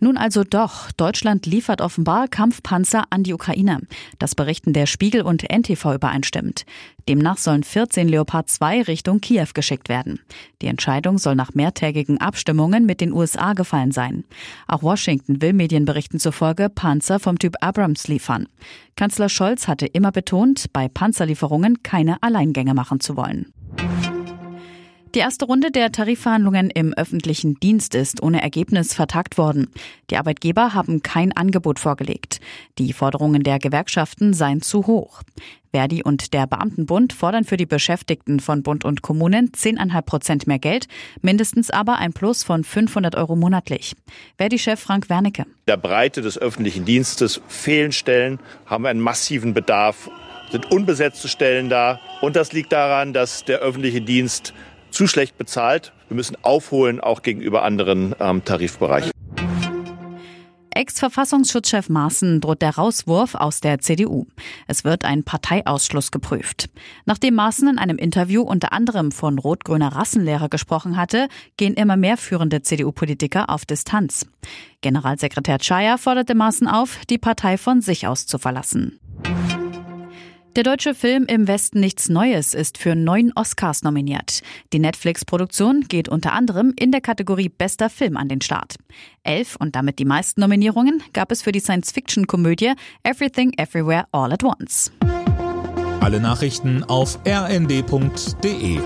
Nun also doch. Deutschland liefert offenbar Kampfpanzer an die Ukraine. Das berichten der Spiegel und NTV übereinstimmt. Demnach sollen 14 Leopard 2 Richtung Kiew geschickt werden. Die Entscheidung soll nach mehrtägigen Abstimmungen mit den USA gefallen sein. Auch Washington will Medienberichten zufolge Panzer vom Typ Abrams liefern. Kanzler Scholz hatte immer betont, bei Panzerlieferungen keine Alleingänge machen zu wollen. Die erste Runde der Tarifverhandlungen im öffentlichen Dienst ist ohne Ergebnis vertagt worden. Die Arbeitgeber haben kein Angebot vorgelegt. Die Forderungen der Gewerkschaften seien zu hoch. Verdi und der Beamtenbund fordern für die Beschäftigten von Bund und Kommunen 10,5 Prozent mehr Geld, mindestens aber ein Plus von 500 Euro monatlich. Verdi-Chef Frank Wernicke. Der Breite des öffentlichen Dienstes fehlen Stellen, haben einen massiven Bedarf, sind unbesetzte Stellen da. Und das liegt daran, dass der öffentliche Dienst zu schlecht bezahlt. Wir müssen aufholen, auch gegenüber anderen ähm, Tarifbereichen. Ex-Verfassungsschutzchef Maaßen droht der Rauswurf aus der CDU. Es wird ein Parteiausschluss geprüft. Nachdem Maaßen in einem Interview unter anderem von rot-grüner Rassenlehre gesprochen hatte, gehen immer mehr führende CDU-Politiker auf Distanz. Generalsekretär Czaja forderte Maaßen auf, die Partei von sich aus zu verlassen. Der deutsche Film Im Westen nichts Neues ist für neun Oscars nominiert. Die Netflix-Produktion geht unter anderem in der Kategorie Bester Film an den Start. Elf und damit die meisten Nominierungen gab es für die Science-Fiction-Komödie Everything Everywhere All at Once. Alle Nachrichten auf rnd.de